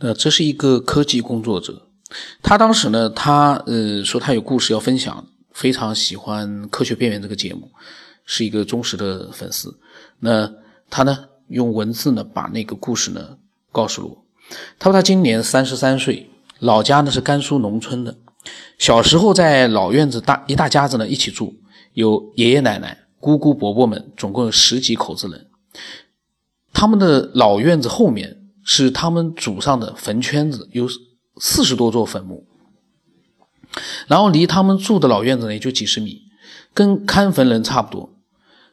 呃，这是一个科技工作者，他当时呢，他呃说他有故事要分享，非常喜欢《科学边缘》这个节目，是一个忠实的粉丝。那他呢，用文字呢把那个故事呢告诉了我。他说他今年三十三岁，老家呢是甘肃农村的，小时候在老院子大一大家子呢一起住，有爷爷奶奶、姑姑伯伯们，总共有十几口子人。他们的老院子后面。是他们祖上的坟圈子，有四十多座坟墓，然后离他们住的老院子呢也就几十米，跟看坟人差不多。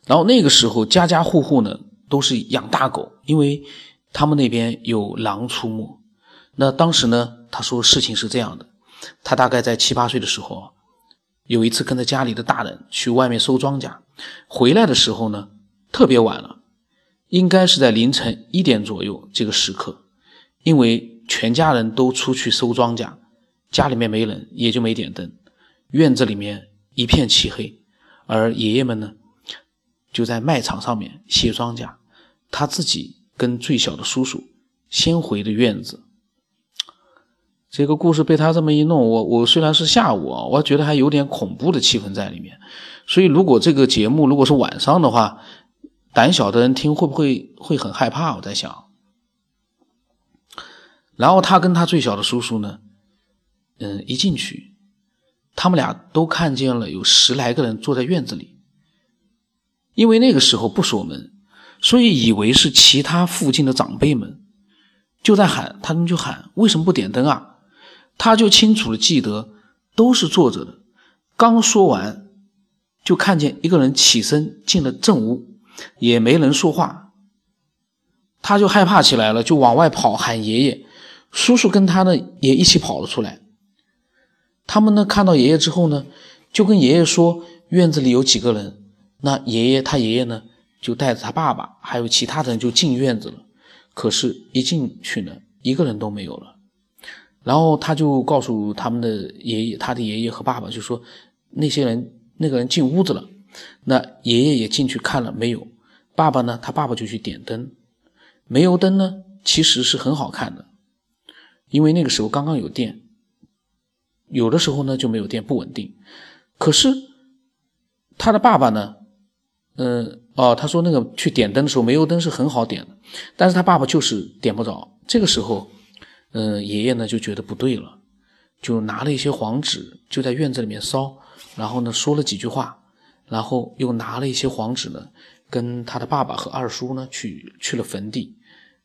然后那个时候家家户户呢都是养大狗，因为他们那边有狼出没。那当时呢，他说事情是这样的，他大概在七八岁的时候啊，有一次跟着家里的大人去外面收庄稼，回来的时候呢特别晚了。应该是在凌晨一点左右这个时刻，因为全家人都出去收庄稼，家里面没人，也就没点灯，院子里面一片漆黑，而爷爷们呢，就在麦场上面卸庄稼，他自己跟最小的叔叔先回的院子。这个故事被他这么一弄，我我虽然是下午啊，我觉得还有点恐怖的气氛在里面，所以如果这个节目如果是晚上的话。胆小的人听会不会会很害怕？我在想。然后他跟他最小的叔叔呢，嗯，一进去，他们俩都看见了有十来个人坐在院子里。因为那个时候不锁门，所以以为是其他附近的长辈们，就在喊，他们就喊为什么不点灯啊？他就清楚的记得都是坐着的。刚说完，就看见一个人起身进了正屋。也没人说话，他就害怕起来了，就往外跑喊爷爷。叔叔跟他呢也一起跑了出来。他们呢看到爷爷之后呢，就跟爷爷说院子里有几个人。那爷爷他爷爷呢就带着他爸爸还有其他的人就进院子了。可是，一进去呢，一个人都没有了。然后他就告诉他们的爷爷，他的爷爷和爸爸就说那些人那个人进屋子了。那爷爷也进去看了没有？爸爸呢？他爸爸就去点灯，煤油灯呢，其实是很好看的，因为那个时候刚刚有电，有的时候呢就没有电，不稳定。可是他的爸爸呢，嗯，哦，他说那个去点灯的时候，煤油灯是很好点的，但是他爸爸就是点不着。这个时候，嗯，爷爷呢就觉得不对了，就拿了一些黄纸，就在院子里面烧，然后呢说了几句话。然后又拿了一些黄纸呢，跟他的爸爸和二叔呢去去了坟地。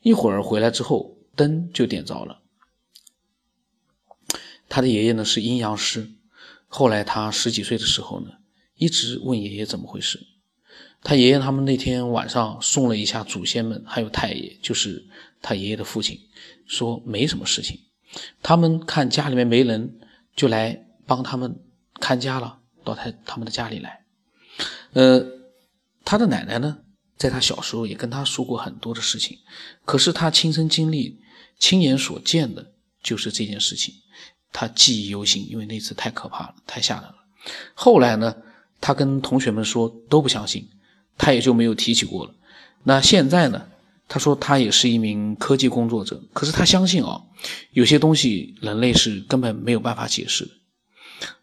一会儿回来之后，灯就点着了。他的爷爷呢是阴阳师，后来他十几岁的时候呢，一直问爷爷怎么回事。他爷爷他们那天晚上送了一下祖先们，还有太爷，就是他爷爷的父亲，说没什么事情。他们看家里面没人，就来帮他们看家了，到他他们的家里来。呃，他的奶奶呢，在他小时候也跟他说过很多的事情，可是他亲身经历、亲眼所见的，就是这件事情，他记忆犹新，因为那次太可怕了，太吓人了。后来呢，他跟同学们说都不相信，他也就没有提起过了。那现在呢，他说他也是一名科技工作者，可是他相信啊，有些东西人类是根本没有办法解释的。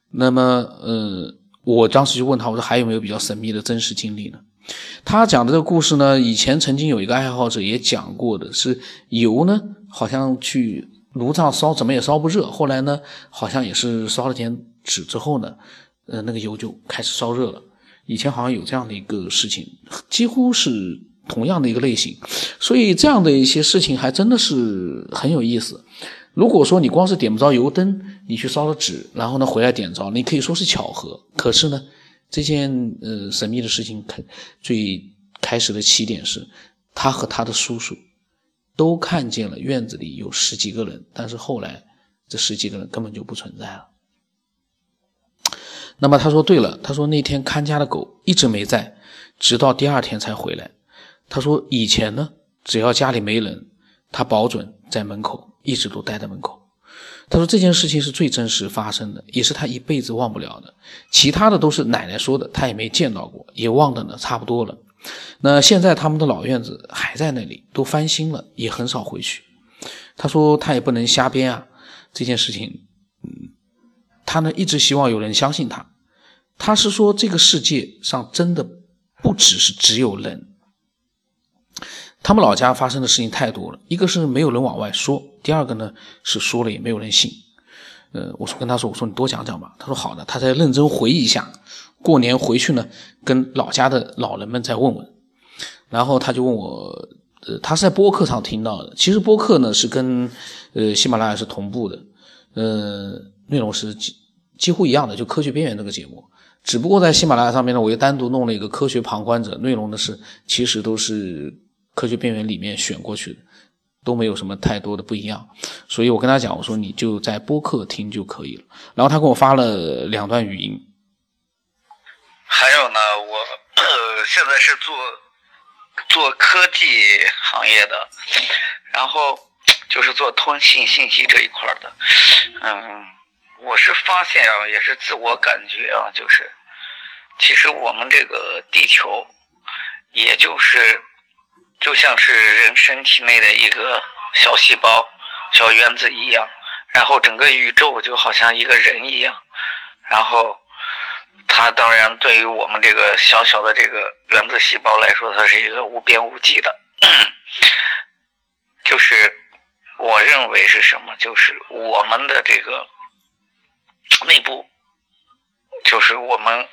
那么，呃。我当时就问他，我说还有没有比较神秘的真实经历呢？他讲的这个故事呢，以前曾经有一个爱好者也讲过的是油呢，好像去炉上烧怎么也烧不热，后来呢，好像也是烧了点纸之后呢，呃，那个油就开始烧热了。以前好像有这样的一个事情，几乎是同样的一个类型，所以这样的一些事情还真的是很有意思。如果说你光是点不着油灯，你去烧了纸，然后呢回来点着，你可以说是巧合。可是呢，这件呃神秘的事情，开最开始的起点是，他和他的叔叔都看见了院子里有十几个人，但是后来这十几个人根本就不存在了。那么他说对了，他说那天看家的狗一直没在，直到第二天才回来。他说以前呢，只要家里没人，他保准在门口。一直都待在门口。他说这件事情是最真实发生的，也是他一辈子忘不了的。其他的都是奶奶说的，他也没见到过，也忘得呢差不多了。那现在他们的老院子还在那里，都翻新了，也很少回去。他说他也不能瞎编啊，这件事情，嗯，他呢一直希望有人相信他。他是说这个世界上真的不只是只有人。他们老家发生的事情太多了，一个是没有人往外说，第二个呢是说了也没有人信。呃，我说跟他说，我说你多讲讲吧。他说好的，他才认真回忆一下。过年回去呢，跟老家的老人们再问问。然后他就问我，呃，他是在播客上听到的。其实播客呢是跟呃喜马拉雅是同步的，呃，内容是几几乎一样的，就科学边缘这个节目。只不过在喜马拉雅上面呢，我又单独弄了一个科学旁观者，内容呢是其实都是科学边缘里面选过去的，都没有什么太多的不一样。所以我跟他讲，我说你就在播客听就可以了。然后他给我发了两段语音。还有呢，我现在是做。做科技行业的，然后就是做通信信息这一块的，嗯，我是发现啊，也是自我感觉啊，就是其实我们这个地球，也就是就像是人身体内的一个小细胞、小原子一样，然后整个宇宙就好像一个人一样，然后。它当然对于我们这个小小的这个原子细胞来说，它是一个无边无际的。就是我认为是什么？就是我们的这个内部，就是我们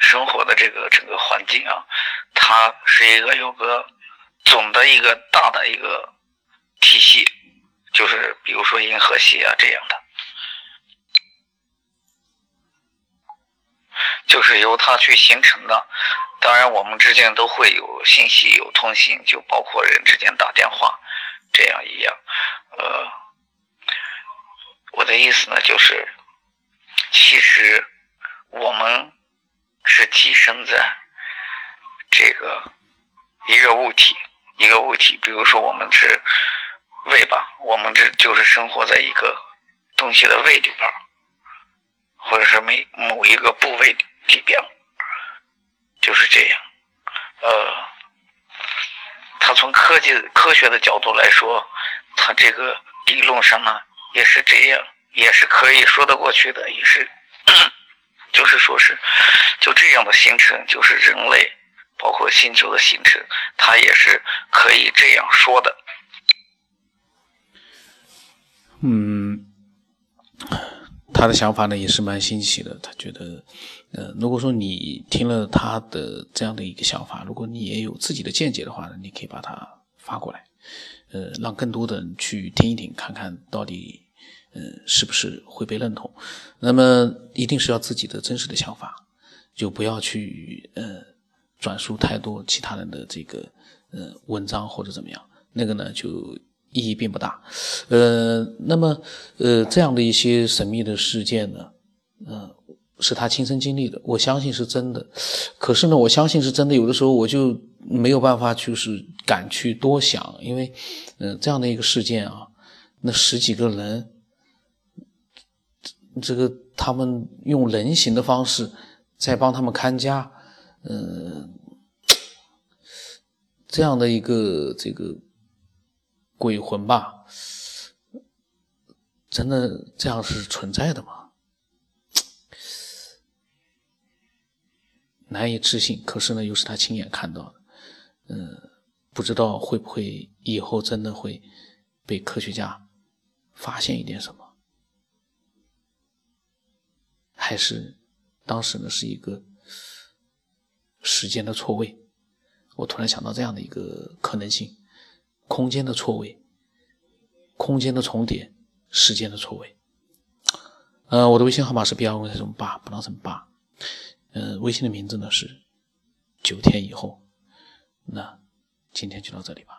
生活的这个整个环境啊，它是一个有个总的一个大的一个体系，就是比如说银河系啊这样的。就是由它去形成的，当然我们之间都会有信息、有通信，就包括人之间打电话，这样一样。呃，我的意思呢，就是其实我们是寄生在这个一个物体，一个物体，比如说我们是胃吧，我们这就是生活在一个东西的胃里边，或者是每某一个部位里。边就是这样，呃，他从科技科学的角度来说，他这个理论上呢也是这样，也是可以说得过去的，也是，就是说是就这样的形成，就是人类包括星球的形成，他也是可以这样说的。嗯，他的想法呢也是蛮新奇的，他觉得。呃，如果说你听了他的这样的一个想法，如果你也有自己的见解的话呢，你可以把它发过来，呃，让更多的人去听一听，看看到底，嗯，是不是会被认同。那么一定是要自己的真实的想法，就不要去呃转述太多其他人的这个呃文章或者怎么样，那个呢就意义并不大。呃，那么呃这样的一些神秘的事件呢，嗯。是他亲身经历的，我相信是真的。可是呢，我相信是真的，有的时候我就没有办法，就是敢去多想，因为，嗯，这样的一个事件啊，那十几个人，这个他们用人形的方式在帮他们看家，嗯，这样的一个这个鬼魂吧，真的这样是存在的吗？难以置信，可是呢，又是他亲眼看到的，嗯，不知道会不会以后真的会被科学家发现一点什么，还是当时呢是一个时间的错位？我突然想到这样的一个可能性：空间的错位，空间的重叠，时间的错位。呃，我的微信号码是 B R N 什么八，不当什么八。呃，微信的名字呢是九天以后。那今天就到这里吧。